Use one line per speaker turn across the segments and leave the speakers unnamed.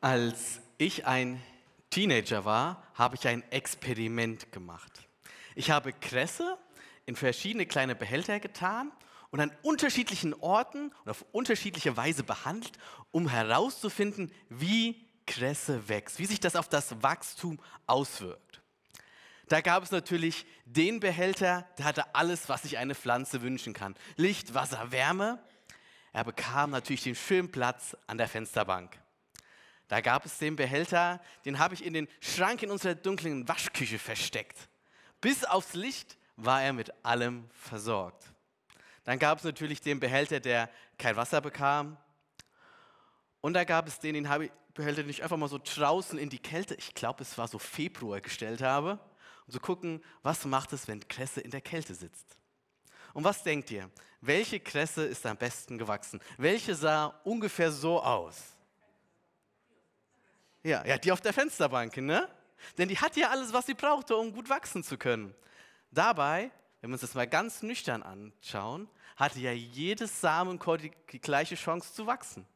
Als ich ein Teenager war, habe ich ein Experiment gemacht. Ich habe Kresse in verschiedene kleine Behälter getan und an unterschiedlichen Orten und auf unterschiedliche Weise behandelt, um herauszufinden, wie Kresse wächst, wie sich das auf das Wachstum auswirkt. Da gab es natürlich den Behälter, der hatte alles, was sich eine Pflanze wünschen kann. Licht, Wasser, Wärme. Er bekam natürlich den schönen Platz an der Fensterbank. Da gab es den Behälter, den habe ich in den Schrank in unserer dunklen Waschküche versteckt. Bis aufs Licht war er mit allem versorgt. Dann gab es natürlich den Behälter, der kein Wasser bekam. Und da gab es den, den habe ich, Behälter, den ich einfach mal so draußen in die Kälte, ich glaube, es war so Februar, gestellt habe, um zu gucken, was macht es, wenn Kresse in der Kälte sitzt. Und was denkt ihr? Welche Kresse ist am besten gewachsen? Welche sah ungefähr so aus? Ja, ja, die auf der Fensterbank, ne? Denn die hat ja alles, was sie brauchte, um gut wachsen zu können. Dabei, wenn wir uns das mal ganz nüchtern anschauen, hatte ja jedes Samenkorn die, die gleiche Chance zu wachsen.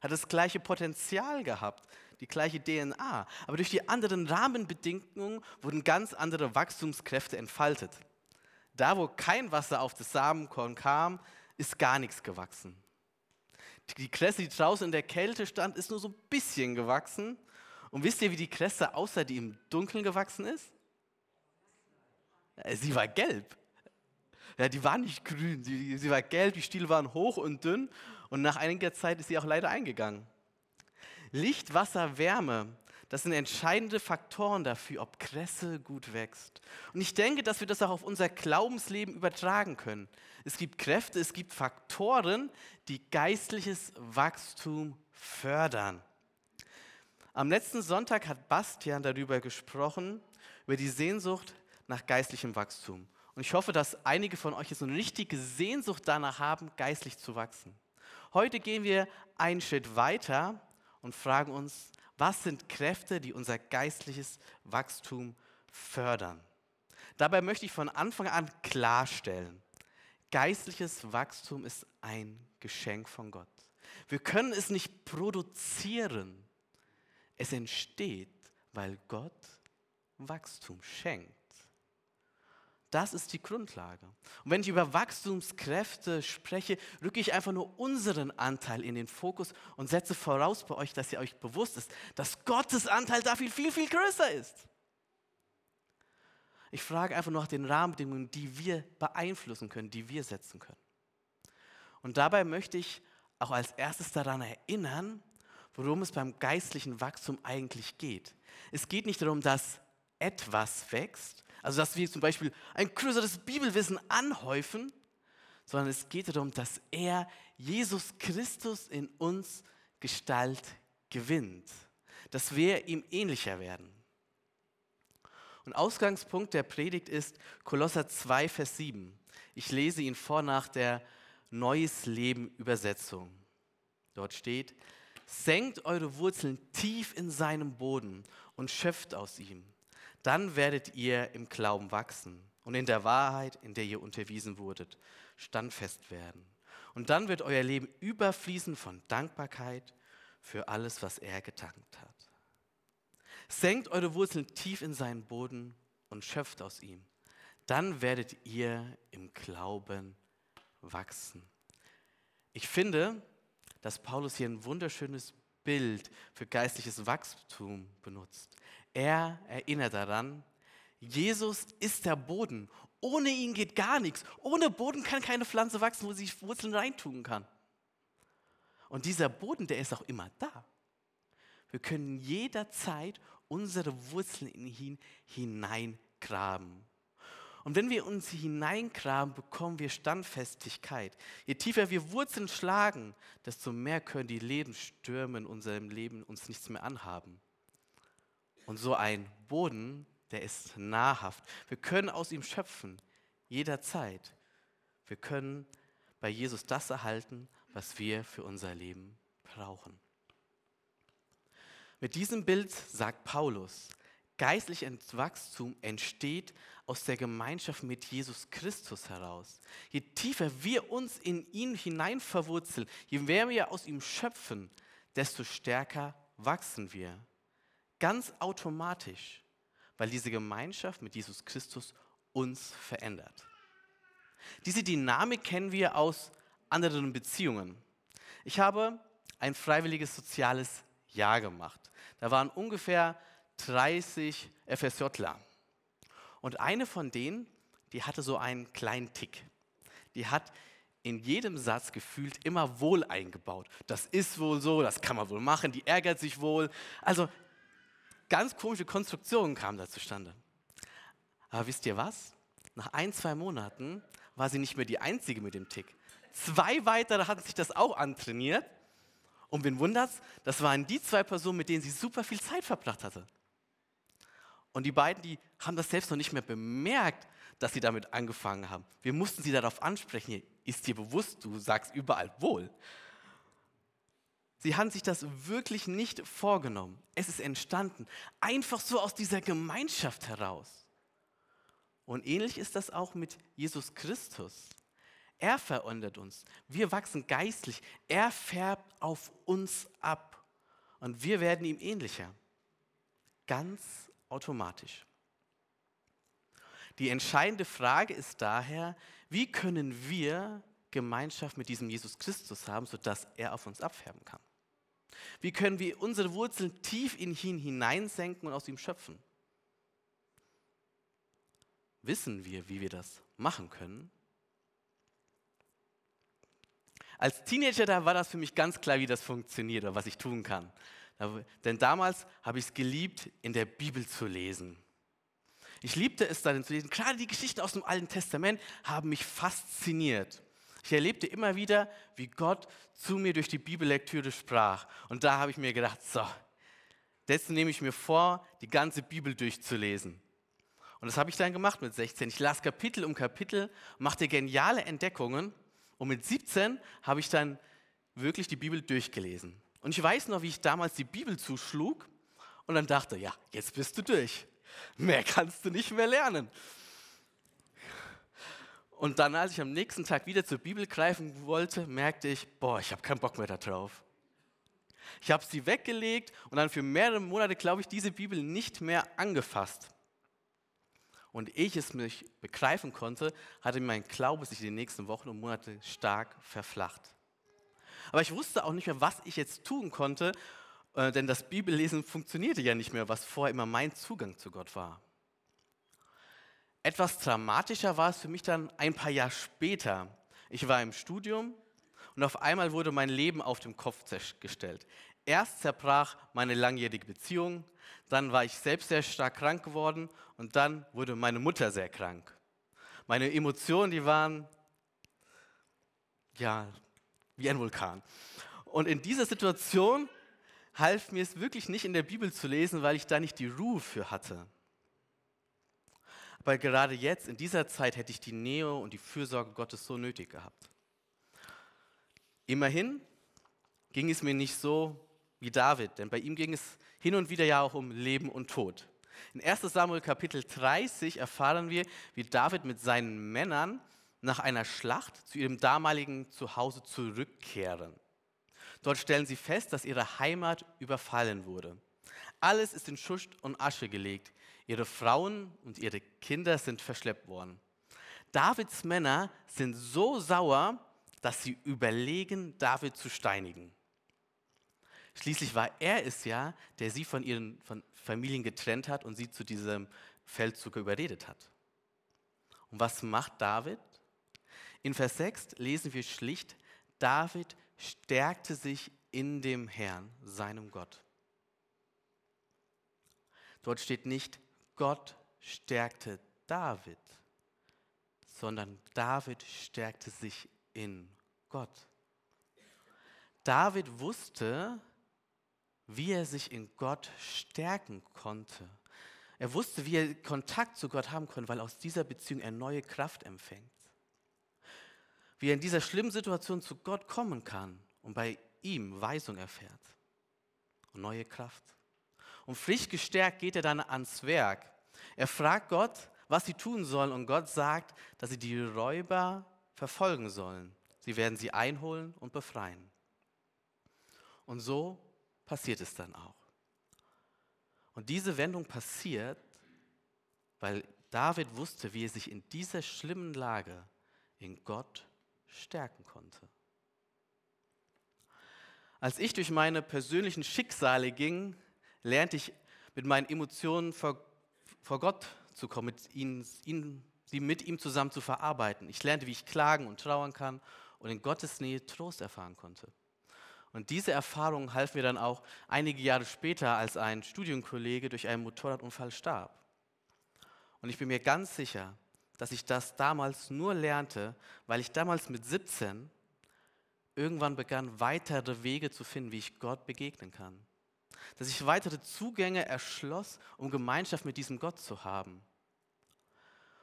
Hat das gleiche Potenzial gehabt, die gleiche DNA. Aber durch die anderen Rahmenbedingungen wurden ganz andere Wachstumskräfte entfaltet. Da, wo kein Wasser auf das Samenkorn kam, ist gar nichts gewachsen. Die Kresse, die draußen in der Kälte stand, ist nur so ein bisschen gewachsen. Und wisst ihr, wie die Kresse aussah, die im Dunkeln gewachsen ist? Sie war gelb. Ja, die war nicht grün, sie, sie war gelb, die Stiele waren hoch und dünn und nach einiger Zeit ist sie auch leider eingegangen. Licht, Wasser, Wärme, das sind entscheidende Faktoren dafür, ob Kresse gut wächst. Und ich denke, dass wir das auch auf unser Glaubensleben übertragen können. Es gibt Kräfte, es gibt Faktoren, die geistliches Wachstum fördern. Am letzten Sonntag hat Bastian darüber gesprochen, über die Sehnsucht nach geistlichem Wachstum. Und ich hoffe, dass einige von euch jetzt eine richtige Sehnsucht danach haben, geistlich zu wachsen. Heute gehen wir einen Schritt weiter und fragen uns, was sind Kräfte, die unser geistliches Wachstum fördern? Dabei möchte ich von Anfang an klarstellen, geistliches Wachstum ist ein Geschenk von Gott. Wir können es nicht produzieren. Es entsteht, weil Gott Wachstum schenkt. Das ist die Grundlage. Und wenn ich über Wachstumskräfte spreche, rücke ich einfach nur unseren Anteil in den Fokus und setze voraus bei euch, dass ihr euch bewusst ist, dass Gottes Anteil da viel, viel, viel größer ist. Ich frage einfach nur nach den Rahmenbedingungen, die wir beeinflussen können, die wir setzen können. Und dabei möchte ich auch als erstes daran erinnern, worum es beim geistlichen Wachstum eigentlich geht. Es geht nicht darum, dass etwas wächst, also, dass wir zum Beispiel ein größeres Bibelwissen anhäufen, sondern es geht darum, dass er, Jesus Christus, in uns Gestalt gewinnt. Dass wir ihm ähnlicher werden. Und Ausgangspunkt der Predigt ist Kolosser 2, Vers 7. Ich lese ihn vor nach der Neues Leben Übersetzung. Dort steht, senkt eure Wurzeln tief in seinem Boden und schöpft aus ihm dann werdet ihr im Glauben wachsen und in der Wahrheit, in der ihr unterwiesen wurdet, standfest werden. Und dann wird euer Leben überfließen von Dankbarkeit für alles, was er getankt hat. Senkt eure Wurzeln tief in seinen Boden und schöpft aus ihm. Dann werdet ihr im Glauben wachsen. Ich finde, dass Paulus hier ein wunderschönes Bild für geistliches Wachstum benutzt. Er erinnert daran, Jesus ist der Boden. Ohne ihn geht gar nichts. Ohne Boden kann keine Pflanze wachsen, wo sie Wurzeln reintun kann. Und dieser Boden, der ist auch immer da. Wir können jederzeit unsere Wurzeln in ihn hineingraben. Und wenn wir uns hineingraben, bekommen wir Standfestigkeit. Je tiefer wir Wurzeln schlagen, desto mehr können die Lebensstürme in unserem Leben uns nichts mehr anhaben. Und so ein Boden, der ist nahrhaft. Wir können aus ihm schöpfen, jederzeit. Wir können bei Jesus das erhalten, was wir für unser Leben brauchen. Mit diesem Bild sagt Paulus, geistliches Wachstum entsteht aus der Gemeinschaft mit Jesus Christus heraus. Je tiefer wir uns in ihn hinein verwurzeln, je mehr wir aus ihm schöpfen, desto stärker wachsen wir ganz automatisch, weil diese Gemeinschaft mit Jesus Christus uns verändert. Diese Dynamik kennen wir aus anderen Beziehungen. Ich habe ein freiwilliges soziales Jahr gemacht. Da waren ungefähr 30 FSJler. Und eine von denen, die hatte so einen kleinen Tick. Die hat in jedem Satz gefühlt immer wohl eingebaut. Das ist wohl so, das kann man wohl machen, die ärgert sich wohl. Also ganz komische Konstruktionen kamen da zustande. Aber wisst ihr was? Nach ein, zwei Monaten war sie nicht mehr die Einzige mit dem Tick. Zwei weitere hatten sich das auch antrainiert. Und wen wundert's? Das waren die zwei Personen, mit denen sie super viel Zeit verbracht hatte. Und die beiden, die haben das selbst noch nicht mehr bemerkt, dass sie damit angefangen haben. Wir mussten sie darauf ansprechen, ist dir bewusst, du sagst überall wohl. Sie haben sich das wirklich nicht vorgenommen. Es ist entstanden, einfach so aus dieser Gemeinschaft heraus. Und ähnlich ist das auch mit Jesus Christus. Er verändert uns. Wir wachsen geistlich. Er färbt auf uns ab. Und wir werden ihm ähnlicher. Ganz automatisch. Die entscheidende Frage ist daher, wie können wir Gemeinschaft mit diesem Jesus Christus haben, sodass er auf uns abfärben kann? Wie können wir unsere Wurzeln tief in ihn hineinsenken und aus ihm schöpfen? Wissen wir, wie wir das machen können? Als Teenager, da war das für mich ganz klar, wie das funktioniert oder was ich tun kann. Denn damals habe ich es geliebt, in der Bibel zu lesen. Ich liebte es darin zu lesen. Gerade die Geschichten aus dem Alten Testament haben mich fasziniert. Ich erlebte immer wieder, wie Gott zu mir durch die Bibellektüre sprach. Und da habe ich mir gedacht, so, jetzt nehme ich mir vor, die ganze Bibel durchzulesen. Und das habe ich dann gemacht mit 16. Ich las Kapitel um Kapitel, machte geniale Entdeckungen. Und mit 17 habe ich dann wirklich die Bibel durchgelesen. Und ich weiß noch, wie ich damals die Bibel zuschlug und dann dachte, ja, jetzt bist du durch. Mehr kannst du nicht mehr lernen. Und dann, als ich am nächsten Tag wieder zur Bibel greifen wollte, merkte ich, boah, ich habe keinen Bock mehr darauf. Ich habe sie weggelegt und dann für mehrere Monate, glaube ich, diese Bibel nicht mehr angefasst. Und ehe ich es mich begreifen konnte, hatte mein Glaube sich in den nächsten Wochen und Monaten stark verflacht. Aber ich wusste auch nicht mehr, was ich jetzt tun konnte, äh, denn das Bibellesen funktionierte ja nicht mehr, was vorher immer mein Zugang zu Gott war. Etwas dramatischer war es für mich dann ein paar Jahre später. Ich war im Studium und auf einmal wurde mein Leben auf den Kopf gestellt. Erst zerbrach meine langjährige Beziehung, dann war ich selbst sehr stark krank geworden und dann wurde meine Mutter sehr krank. Meine Emotionen, die waren ja wie ein Vulkan. Und in dieser Situation half mir es wirklich nicht in der Bibel zu lesen, weil ich da nicht die Ruhe für hatte. Aber gerade jetzt, in dieser Zeit, hätte ich die Nähe und die Fürsorge Gottes so nötig gehabt. Immerhin ging es mir nicht so wie David, denn bei ihm ging es hin und wieder ja auch um Leben und Tod. In 1 Samuel Kapitel 30 erfahren wir, wie David mit seinen Männern nach einer Schlacht zu ihrem damaligen Zuhause zurückkehren. Dort stellen sie fest, dass ihre Heimat überfallen wurde. Alles ist in Schutt und Asche gelegt. Ihre Frauen und ihre Kinder sind verschleppt worden. Davids Männer sind so sauer, dass sie überlegen, David zu steinigen. Schließlich war er es ja, der sie von ihren von Familien getrennt hat und sie zu diesem Feldzug überredet hat. Und was macht David? In Vers 6 lesen wir schlicht, David stärkte sich in dem Herrn, seinem Gott. Dort steht nicht, Gott stärkte David, sondern David stärkte sich in Gott. David wusste, wie er sich in Gott stärken konnte. Er wusste, wie er Kontakt zu Gott haben konnte, weil aus dieser Beziehung er neue Kraft empfängt wie er in dieser schlimmen Situation zu Gott kommen kann und bei ihm Weisung erfährt und neue Kraft. Und frisch gestärkt geht er dann ans Werk. Er fragt Gott, was sie tun sollen und Gott sagt, dass sie die Räuber verfolgen sollen. Sie werden sie einholen und befreien. Und so passiert es dann auch. Und diese Wendung passiert, weil David wusste, wie er sich in dieser schlimmen Lage in Gott stärken konnte. Als ich durch meine persönlichen Schicksale ging, lernte ich mit meinen Emotionen vor, vor Gott zu kommen, mit ihnen, ihnen, sie mit ihm zusammen zu verarbeiten. Ich lernte, wie ich klagen und trauern kann und in Gottes Nähe Trost erfahren konnte. Und diese Erfahrung half mir dann auch einige Jahre später, als ein Studienkollege durch einen Motorradunfall starb. Und ich bin mir ganz sicher, dass ich das damals nur lernte, weil ich damals mit 17 irgendwann begann, weitere Wege zu finden, wie ich Gott begegnen kann. Dass ich weitere Zugänge erschloss, um Gemeinschaft mit diesem Gott zu haben.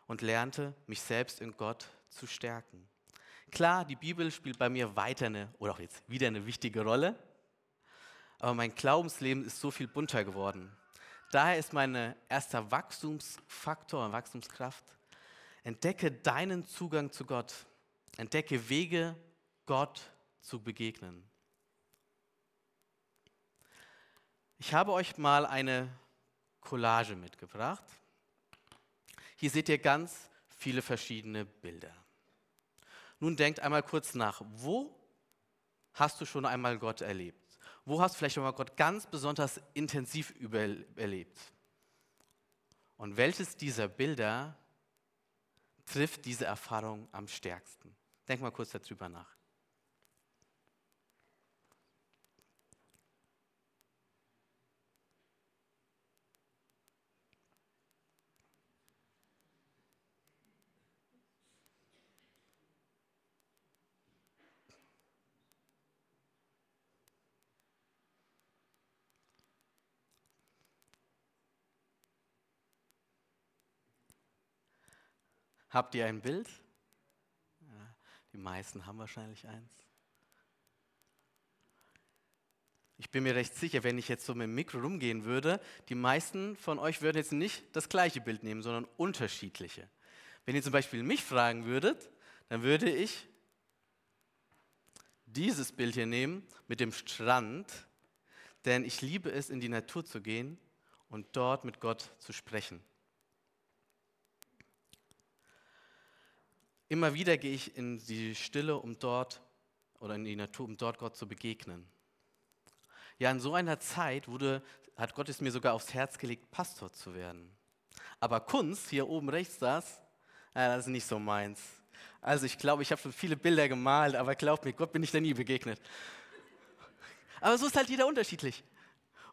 Und lernte, mich selbst in Gott zu stärken. Klar, die Bibel spielt bei mir weiter eine, oder auch jetzt wieder eine wichtige Rolle, aber mein Glaubensleben ist so viel bunter geworden. Daher ist mein erster Wachstumsfaktor, Wachstumskraft, entdecke deinen Zugang zu Gott. Entdecke Wege, Gott zu begegnen. Ich habe euch mal eine Collage mitgebracht. Hier seht ihr ganz viele verschiedene Bilder. Nun denkt einmal kurz nach, wo hast du schon einmal Gott erlebt? Wo hast du vielleicht schon mal Gott ganz besonders intensiv erlebt? Und welches dieser Bilder trifft diese Erfahrung am stärksten? Denk mal kurz darüber nach. Habt ihr ein Bild? Ja, die meisten haben wahrscheinlich eins. Ich bin mir recht sicher, wenn ich jetzt so mit dem Mikro rumgehen würde, die meisten von euch würden jetzt nicht das gleiche Bild nehmen, sondern unterschiedliche. Wenn ihr zum Beispiel mich fragen würdet, dann würde ich dieses Bild hier nehmen mit dem Strand, denn ich liebe es, in die Natur zu gehen und dort mit Gott zu sprechen. Immer wieder gehe ich in die Stille, um dort oder in die Natur, um dort Gott zu begegnen. Ja, in so einer Zeit wurde, hat Gott es mir sogar aufs Herz gelegt, Pastor zu werden. Aber Kunst, hier oben rechts das, das ist nicht so meins. Also ich glaube, ich habe schon viele Bilder gemalt, aber glaubt mir, Gott bin ich da nie begegnet. Aber so ist halt jeder unterschiedlich.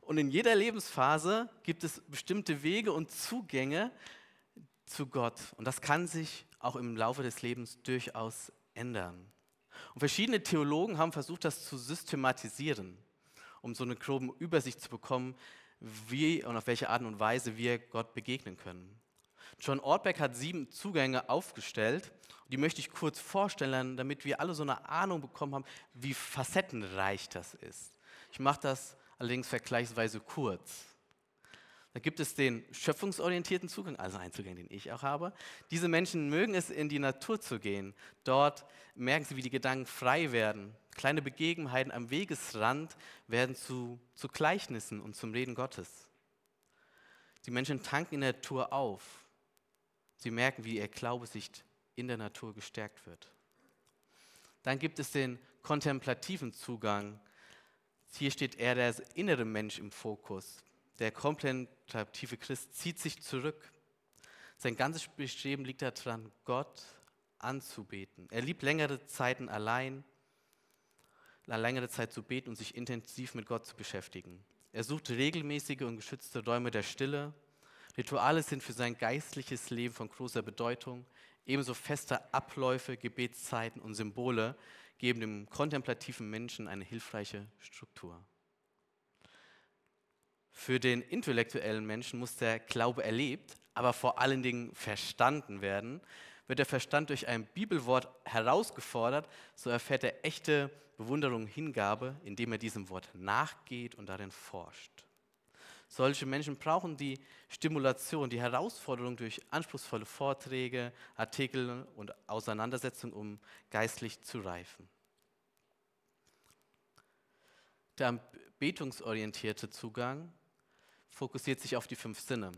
Und in jeder Lebensphase gibt es bestimmte Wege und Zugänge zu Gott. Und das kann sich auch im Laufe des Lebens durchaus ändern. Und verschiedene Theologen haben versucht, das zu systematisieren, um so eine grobe Übersicht zu bekommen, wie und auf welche Art und Weise wir Gott begegnen können. John Ortberg hat sieben Zugänge aufgestellt. Die möchte ich kurz vorstellen, damit wir alle so eine Ahnung bekommen haben, wie facettenreich das ist. Ich mache das allerdings vergleichsweise kurz. Da gibt es den schöpfungsorientierten Zugang, also einen Zugang, den ich auch habe. Diese Menschen mögen es, in die Natur zu gehen. Dort merken sie, wie die Gedanken frei werden. Kleine Begebenheiten am Wegesrand werden zu, zu Gleichnissen und zum Reden Gottes. Die Menschen tanken in der Natur auf. Sie merken, wie ihr Glaube sich in der Natur gestärkt wird. Dann gibt es den kontemplativen Zugang. Hier steht eher der innere Mensch im Fokus. Der kontemplative Christ zieht sich zurück. Sein ganzes Bestreben liegt daran, Gott anzubeten. Er liebt längere Zeiten allein, längere Zeit zu beten und sich intensiv mit Gott zu beschäftigen. Er sucht regelmäßige und geschützte Räume der Stille. Rituale sind für sein geistliches Leben von großer Bedeutung. Ebenso feste Abläufe, Gebetszeiten und Symbole geben dem kontemplativen Menschen eine hilfreiche Struktur. Für den intellektuellen Menschen muss der Glaube erlebt, aber vor allen Dingen verstanden werden. Wird der Verstand durch ein Bibelwort herausgefordert, so erfährt er echte Bewunderung, Hingabe, indem er diesem Wort nachgeht und darin forscht. Solche Menschen brauchen die Stimulation, die Herausforderung durch anspruchsvolle Vorträge, Artikel und Auseinandersetzungen, um geistlich zu reifen. Der betungsorientierte Zugang fokussiert sich auf die fünf Sinne.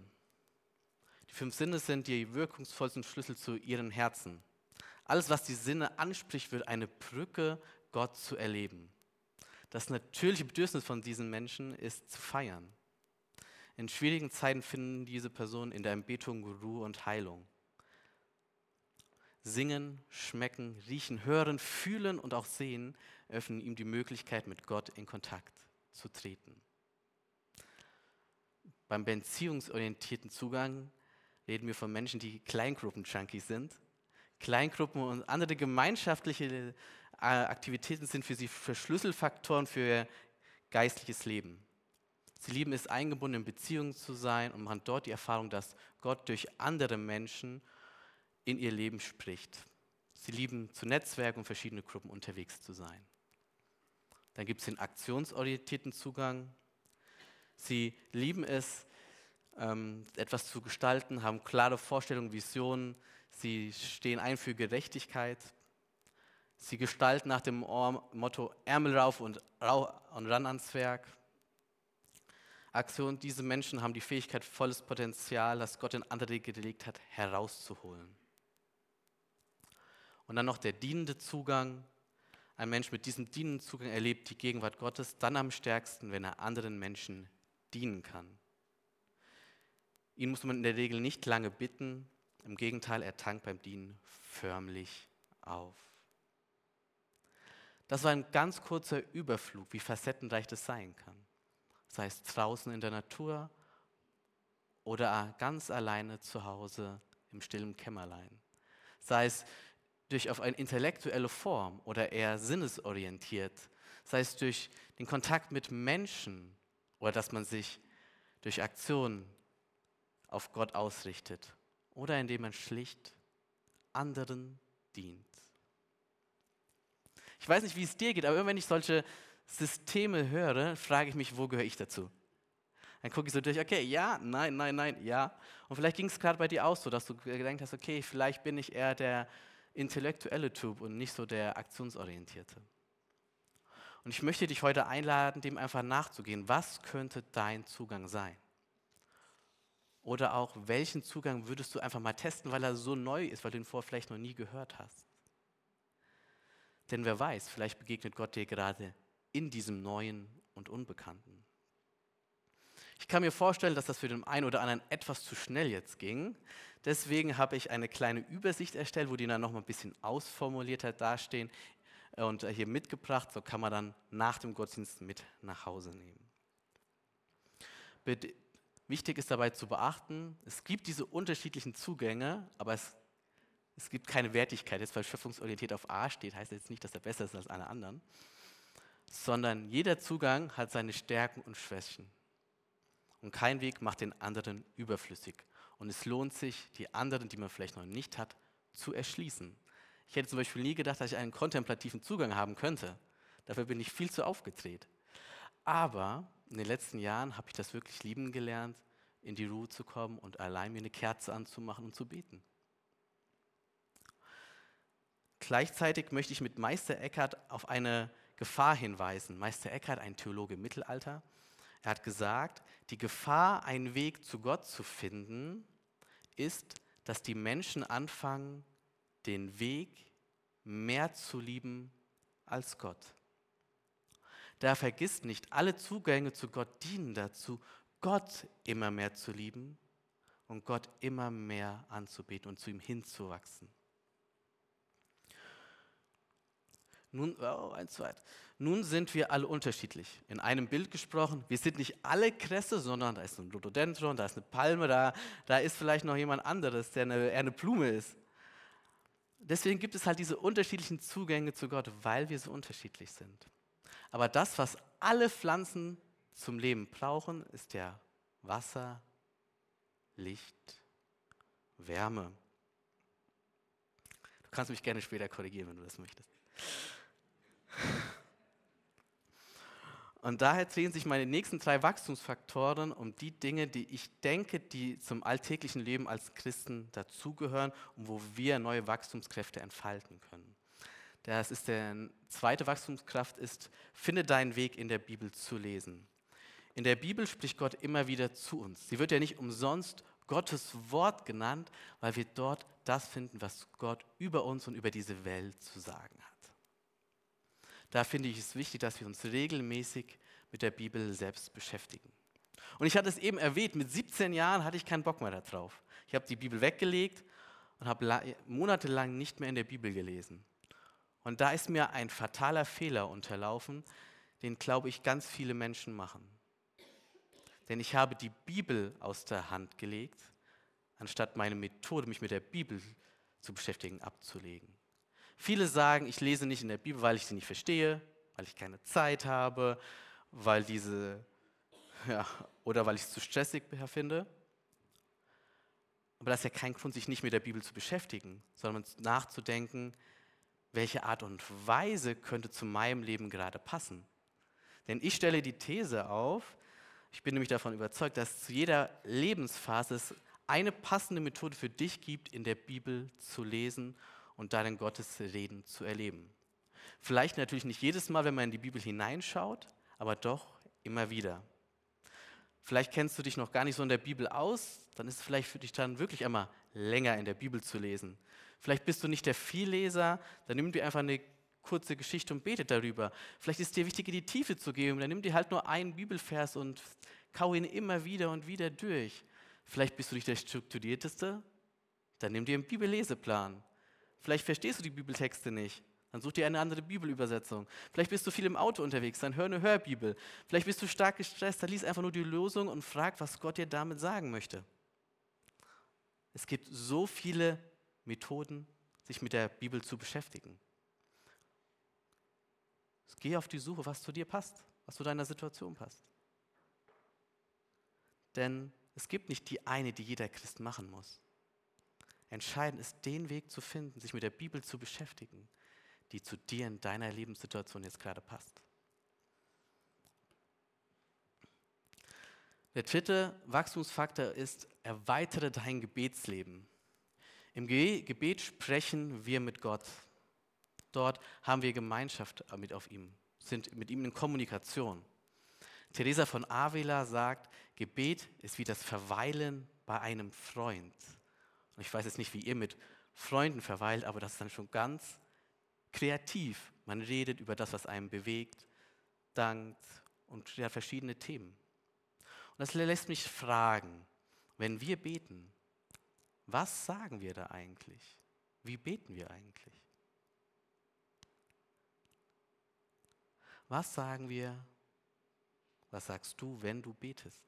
Die fünf Sinne sind die wirkungsvollsten Schlüssel zu ihren Herzen. Alles, was die Sinne anspricht, wird eine Brücke, Gott zu erleben. Das natürliche Bedürfnis von diesen Menschen ist zu feiern. In schwierigen Zeiten finden diese Personen in der Anbetung Ruhe und Heilung. Singen, schmecken, riechen, hören, fühlen und auch sehen öffnen ihm die Möglichkeit, mit Gott in Kontakt zu treten. Beim beziehungsorientierten Zugang reden wir von Menschen, die Kleingruppen-Junkies sind. Kleingruppen und andere gemeinschaftliche äh, Aktivitäten sind für sie Verschlüsselfaktoren für geistliches Leben. Sie lieben es, eingebunden in Beziehungen zu sein und machen dort die Erfahrung, dass Gott durch andere Menschen in ihr Leben spricht. Sie lieben zu Netzwerken und verschiedene Gruppen unterwegs zu sein. Dann gibt es den aktionsorientierten Zugang. Sie lieben es, ähm, etwas zu gestalten, haben klare Vorstellungen, Visionen. Sie stehen ein für Gerechtigkeit. Sie gestalten nach dem Motto Ärmel rauf und, und ran ans Werk. Aktion, diese Menschen haben die Fähigkeit, volles Potenzial, das Gott in andere gelegt hat, herauszuholen. Und dann noch der dienende Zugang. Ein Mensch mit diesem dienenden Zugang erlebt die Gegenwart Gottes dann am stärksten, wenn er anderen Menschen dienen kann. Ihn muss man in der Regel nicht lange bitten, im Gegenteil, er tankt beim Dienen förmlich auf. Das war ein ganz kurzer Überflug, wie facettenreich das sein kann. Sei es draußen in der Natur oder ganz alleine zu Hause im stillen Kämmerlein. Sei es durch auf eine intellektuelle Form oder eher sinnesorientiert, sei es durch den Kontakt mit Menschen oder dass man sich durch Aktionen auf Gott ausrichtet oder indem man schlicht anderen dient. Ich weiß nicht, wie es dir geht, aber immer wenn ich solche Systeme höre, frage ich mich, wo gehöre ich dazu? Dann gucke ich so durch, okay, ja, nein, nein, nein, ja. Und vielleicht ging es gerade bei dir auch so, dass du gedacht hast, okay, vielleicht bin ich eher der intellektuelle Typ und nicht so der aktionsorientierte. Und ich möchte dich heute einladen, dem einfach nachzugehen. Was könnte dein Zugang sein? Oder auch, welchen Zugang würdest du einfach mal testen, weil er so neu ist, weil du ihn vorher vielleicht noch nie gehört hast? Denn wer weiß, vielleicht begegnet Gott dir gerade in diesem Neuen und Unbekannten. Ich kann mir vorstellen, dass das für den einen oder anderen etwas zu schnell jetzt ging. Deswegen habe ich eine kleine Übersicht erstellt, wo die dann noch mal ein bisschen ausformulierter dastehen und hier mitgebracht. So kann man dann nach dem Gottesdienst mit nach Hause nehmen. Wichtig ist dabei zu beachten, es gibt diese unterschiedlichen Zugänge, aber es, es gibt keine Wertigkeit. Jetzt, weil schöpfungsorientiert auf A steht, heißt jetzt nicht, dass er besser ist als alle anderen, sondern jeder Zugang hat seine Stärken und Schwächen. Und kein Weg macht den anderen überflüssig. Und es lohnt sich, die anderen, die man vielleicht noch nicht hat, zu erschließen. Ich hätte zum Beispiel nie gedacht, dass ich einen kontemplativen Zugang haben könnte. Dafür bin ich viel zu aufgedreht. Aber in den letzten Jahren habe ich das wirklich lieben gelernt, in die Ruhe zu kommen und allein mir eine Kerze anzumachen und zu beten. Gleichzeitig möchte ich mit Meister Eckhart auf eine Gefahr hinweisen. Meister Eckhart, ein Theologe im Mittelalter, er hat gesagt, die Gefahr, einen Weg zu Gott zu finden, ist, dass die Menschen anfangen, den Weg mehr zu lieben als Gott. Da vergisst nicht, alle Zugänge zu Gott dienen dazu, Gott immer mehr zu lieben und Gott immer mehr anzubeten und zu ihm hinzuwachsen. Nun, oh, ein zweit. Nun sind wir alle unterschiedlich. In einem Bild gesprochen, wir sind nicht alle Kresse, sondern da ist ein Rhododendron, da ist eine Palme, da, da ist vielleicht noch jemand anderes, der eine, eine Blume ist. Deswegen gibt es halt diese unterschiedlichen Zugänge zu Gott, weil wir so unterschiedlich sind. Aber das, was alle Pflanzen zum Leben brauchen, ist ja Wasser, Licht, Wärme. Du kannst mich gerne später korrigieren, wenn du das möchtest. Und daher drehen sich meine nächsten drei Wachstumsfaktoren um die Dinge, die ich denke, die zum alltäglichen Leben als Christen dazugehören und wo wir neue Wachstumskräfte entfalten können. Das ist der zweite Wachstumskraft ist, finde deinen Weg in der Bibel zu lesen. In der Bibel spricht Gott immer wieder zu uns. Sie wird ja nicht umsonst Gottes Wort genannt, weil wir dort das finden, was Gott über uns und über diese Welt zu sagen hat. Da finde ich es wichtig, dass wir uns regelmäßig mit der Bibel selbst beschäftigen. Und ich hatte es eben erwähnt, mit 17 Jahren hatte ich keinen Bock mehr darauf. Ich habe die Bibel weggelegt und habe monatelang nicht mehr in der Bibel gelesen. Und da ist mir ein fataler Fehler unterlaufen, den, glaube ich, ganz viele Menschen machen. Denn ich habe die Bibel aus der Hand gelegt, anstatt meine Methode, mich mit der Bibel zu beschäftigen, abzulegen. Viele sagen, ich lese nicht in der Bibel, weil ich sie nicht verstehe, weil ich keine Zeit habe, weil diese, ja, oder weil ich es zu stressig finde. Aber das ist ja kein Grund, sich nicht mit der Bibel zu beschäftigen, sondern nachzudenken, welche Art und Weise könnte zu meinem Leben gerade passen. Denn ich stelle die These auf, ich bin nämlich davon überzeugt, dass zu jeder Lebensphase es eine passende Methode für dich gibt, in der Bibel zu lesen und darin Gottes Reden zu erleben. Vielleicht natürlich nicht jedes Mal, wenn man in die Bibel hineinschaut, aber doch immer wieder. Vielleicht kennst du dich noch gar nicht so in der Bibel aus, dann ist es vielleicht für dich dann wirklich einmal länger in der Bibel zu lesen. Vielleicht bist du nicht der Vielleser, dann nimm dir einfach eine kurze Geschichte und betet darüber. Vielleicht ist dir wichtig, in die Tiefe zu gehen, dann nimm dir halt nur einen Bibelvers und kau ihn immer wieder und wieder durch. Vielleicht bist du nicht der strukturierteste, dann nimm dir einen Bibelleseplan. Vielleicht verstehst du die Bibeltexte nicht, dann such dir eine andere Bibelübersetzung. Vielleicht bist du viel im Auto unterwegs, dann hör eine Hörbibel. Vielleicht bist du stark gestresst, dann lies einfach nur die Lösung und frag, was Gott dir damit sagen möchte. Es gibt so viele Methoden, sich mit der Bibel zu beschäftigen. Geh auf die Suche, was zu dir passt, was zu deiner Situation passt. Denn es gibt nicht die eine, die jeder Christ machen muss. Entscheidend ist, den Weg zu finden, sich mit der Bibel zu beschäftigen, die zu dir in deiner Lebenssituation jetzt gerade passt. Der dritte Wachstumsfaktor ist, erweitere dein Gebetsleben. Im Gebet sprechen wir mit Gott. Dort haben wir Gemeinschaft mit auf ihm, sind mit ihm in Kommunikation. Teresa von Avila sagt, Gebet ist wie das Verweilen bei einem Freund. Und ich weiß jetzt nicht, wie ihr mit Freunden verweilt, aber das ist dann schon ganz kreativ. Man redet über das, was einem bewegt, dankt und ja, verschiedene Themen. Und das lässt mich fragen, wenn wir beten, was sagen wir da eigentlich? Wie beten wir eigentlich? Was sagen wir? Was sagst du, wenn du betest?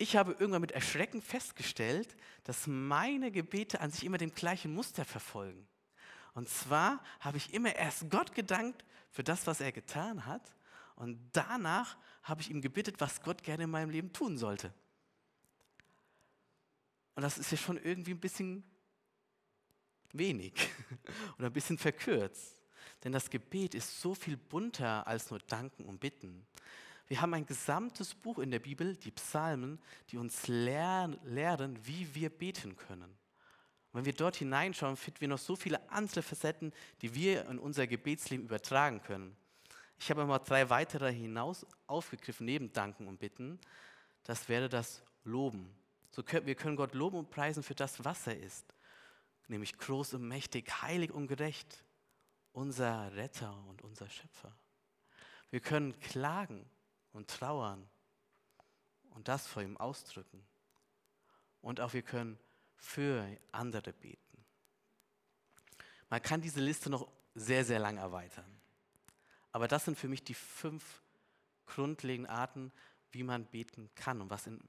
Ich habe irgendwann mit Erschrecken festgestellt, dass meine Gebete an sich immer dem gleichen Muster verfolgen. Und zwar habe ich immer erst Gott gedankt für das, was er getan hat. Und danach habe ich ihm gebeten, was Gott gerne in meinem Leben tun sollte. Und das ist ja schon irgendwie ein bisschen wenig oder ein bisschen verkürzt. Denn das Gebet ist so viel bunter als nur Danken und Bitten. Wir haben ein gesamtes Buch in der Bibel, die Psalmen, die uns lehren, wie wir beten können. Und wenn wir dort hineinschauen, finden wir noch so viele andere Facetten, die wir in unser Gebetsleben übertragen können. Ich habe mal drei weitere hinaus aufgegriffen, neben Danken und Bitten. Das wäre das Loben. So können, wir können Gott loben und preisen für das, was er ist. Nämlich groß und mächtig, heilig und gerecht unser Retter und unser Schöpfer. Wir können klagen und trauern und das vor ihm ausdrücken. Und auch wir können für andere beten. Man kann diese Liste noch sehr, sehr lang erweitern. Aber das sind für mich die fünf grundlegenden Arten, wie man beten kann und was, in,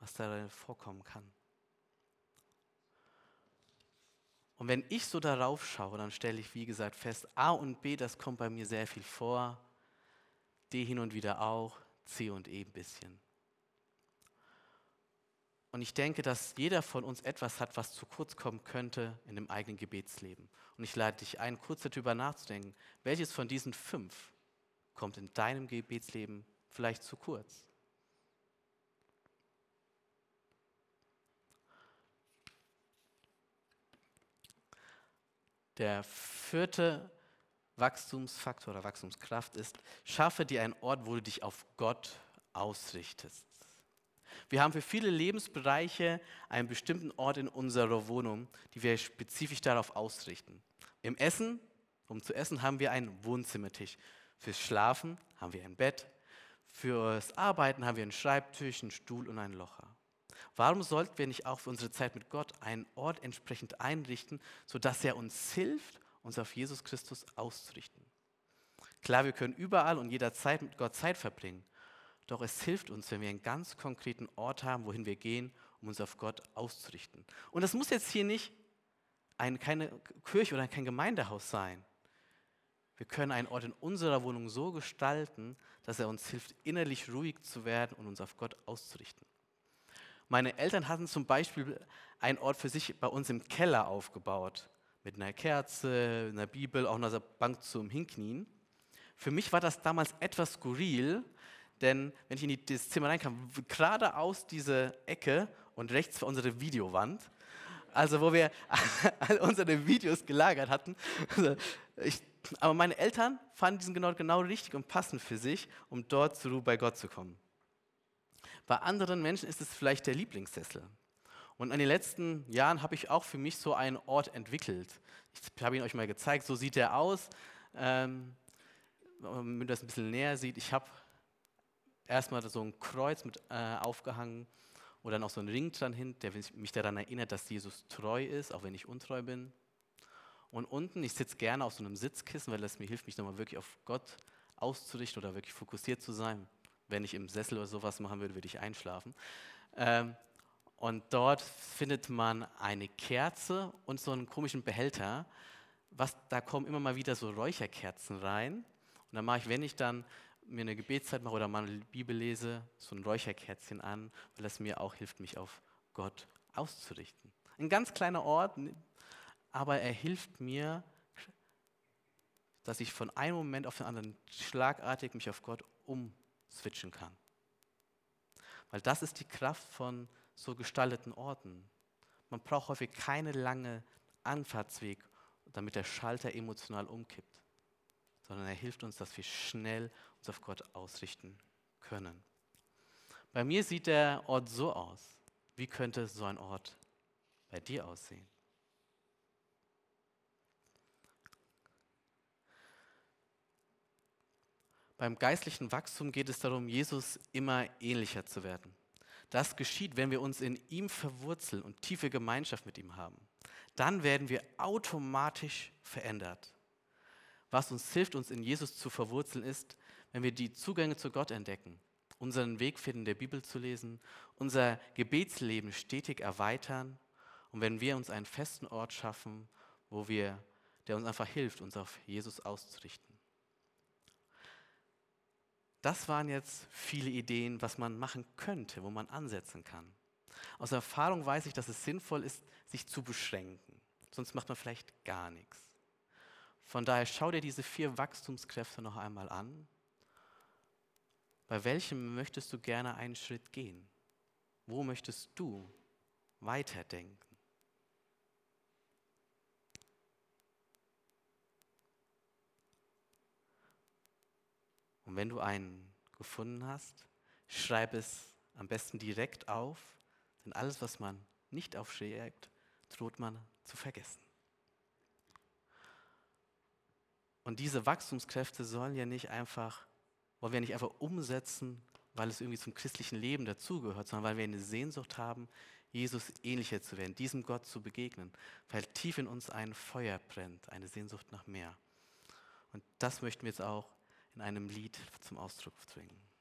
was da vorkommen kann. Und wenn ich so darauf schaue, dann stelle ich, wie gesagt, fest, A und B, das kommt bei mir sehr viel vor, D hin und wieder auch, C und E ein bisschen. Und ich denke, dass jeder von uns etwas hat, was zu kurz kommen könnte in dem eigenen Gebetsleben. Und ich lade dich ein, kurz darüber nachzudenken, welches von diesen fünf kommt in deinem Gebetsleben vielleicht zu kurz. Der vierte Wachstumsfaktor oder Wachstumskraft ist, schaffe dir einen Ort, wo du dich auf Gott ausrichtest. Wir haben für viele Lebensbereiche einen bestimmten Ort in unserer Wohnung, die wir spezifisch darauf ausrichten. Im Essen, um zu essen, haben wir einen Wohnzimmertisch. Fürs Schlafen haben wir ein Bett. Fürs Arbeiten haben wir einen Schreibtisch, einen Stuhl und einen Locher. Warum sollten wir nicht auch für unsere Zeit mit Gott einen Ort entsprechend einrichten, sodass er uns hilft, uns auf Jesus Christus auszurichten? Klar, wir können überall und jederzeit mit Gott Zeit verbringen. Doch es hilft uns, wenn wir einen ganz konkreten Ort haben, wohin wir gehen, um uns auf Gott auszurichten. Und das muss jetzt hier nicht ein, keine Kirche oder kein Gemeindehaus sein. Wir können einen Ort in unserer Wohnung so gestalten, dass er uns hilft, innerlich ruhig zu werden und uns auf Gott auszurichten. Meine Eltern hatten zum Beispiel einen Ort für sich bei uns im Keller aufgebaut, mit einer Kerze, einer Bibel, auch einer Bank zum Hinknien. Für mich war das damals etwas skurril, denn wenn ich in das Zimmer reinkam, geradeaus diese Ecke und rechts war unsere Videowand, also wo wir all unsere Videos gelagert hatten. Also ich, aber meine Eltern fanden diesen genau, genau richtig und passend für sich, um dort zur Ruhe bei Gott zu kommen. Bei anderen Menschen ist es vielleicht der Lieblingssessel. Und in den letzten Jahren habe ich auch für mich so einen Ort entwickelt. Ich habe ihn euch mal gezeigt, so sieht er aus. Ähm, wenn man das ein bisschen näher sieht, ich habe erstmal so ein Kreuz mit äh, aufgehangen dann auch so ein Ring dran hin, der mich daran erinnert, dass Jesus treu ist, auch wenn ich untreu bin. Und unten, ich sitze gerne auf so einem Sitzkissen, weil das mir hilft, mich nochmal wirklich auf Gott auszurichten oder wirklich fokussiert zu sein. Wenn ich im Sessel oder sowas machen würde, würde ich einschlafen. Ähm, und dort findet man eine Kerze und so einen komischen Behälter. Was, da kommen immer mal wieder so Räucherkerzen rein. Und dann mache ich, wenn ich dann mir eine Gebetszeit mache oder mal eine Bibel lese, so ein Räucherkerzchen an, weil das mir auch hilft, mich auf Gott auszurichten. Ein ganz kleiner Ort, aber er hilft mir, dass ich von einem Moment auf den anderen schlagartig mich auf Gott umswitchen kann. Weil das ist die Kraft von so gestalteten Orten. Man braucht häufig keine lange Anfahrtsweg, damit der Schalter emotional umkippt, sondern er hilft uns, dass wir schnell uns auf Gott ausrichten können. Bei mir sieht der Ort so aus. Wie könnte so ein Ort bei dir aussehen? Beim geistlichen Wachstum geht es darum, Jesus immer ähnlicher zu werden. Das geschieht, wenn wir uns in ihm verwurzeln und tiefe Gemeinschaft mit ihm haben. Dann werden wir automatisch verändert. Was uns hilft, uns in Jesus zu verwurzeln, ist, wenn wir die Zugänge zu Gott entdecken, unseren Weg finden, der Bibel zu lesen, unser Gebetsleben stetig erweitern und wenn wir uns einen festen Ort schaffen, wo wir, der uns einfach hilft, uns auf Jesus auszurichten. Das waren jetzt viele Ideen, was man machen könnte, wo man ansetzen kann. Aus Erfahrung weiß ich, dass es sinnvoll ist, sich zu beschränken. Sonst macht man vielleicht gar nichts. Von daher schau dir diese vier Wachstumskräfte noch einmal an bei welchem möchtest du gerne einen Schritt gehen? Wo möchtest du weiterdenken? Und wenn du einen gefunden hast, schreib es am besten direkt auf, denn alles, was man nicht aufschreibt, droht man zu vergessen. Und diese Wachstumskräfte sollen ja nicht einfach wollen wir nicht einfach umsetzen, weil es irgendwie zum christlichen Leben dazugehört, sondern weil wir eine Sehnsucht haben, Jesus ähnlicher zu werden, diesem Gott zu begegnen, weil tief in uns ein Feuer brennt, eine Sehnsucht nach mehr. Und das möchten wir jetzt auch in einem Lied zum Ausdruck bringen.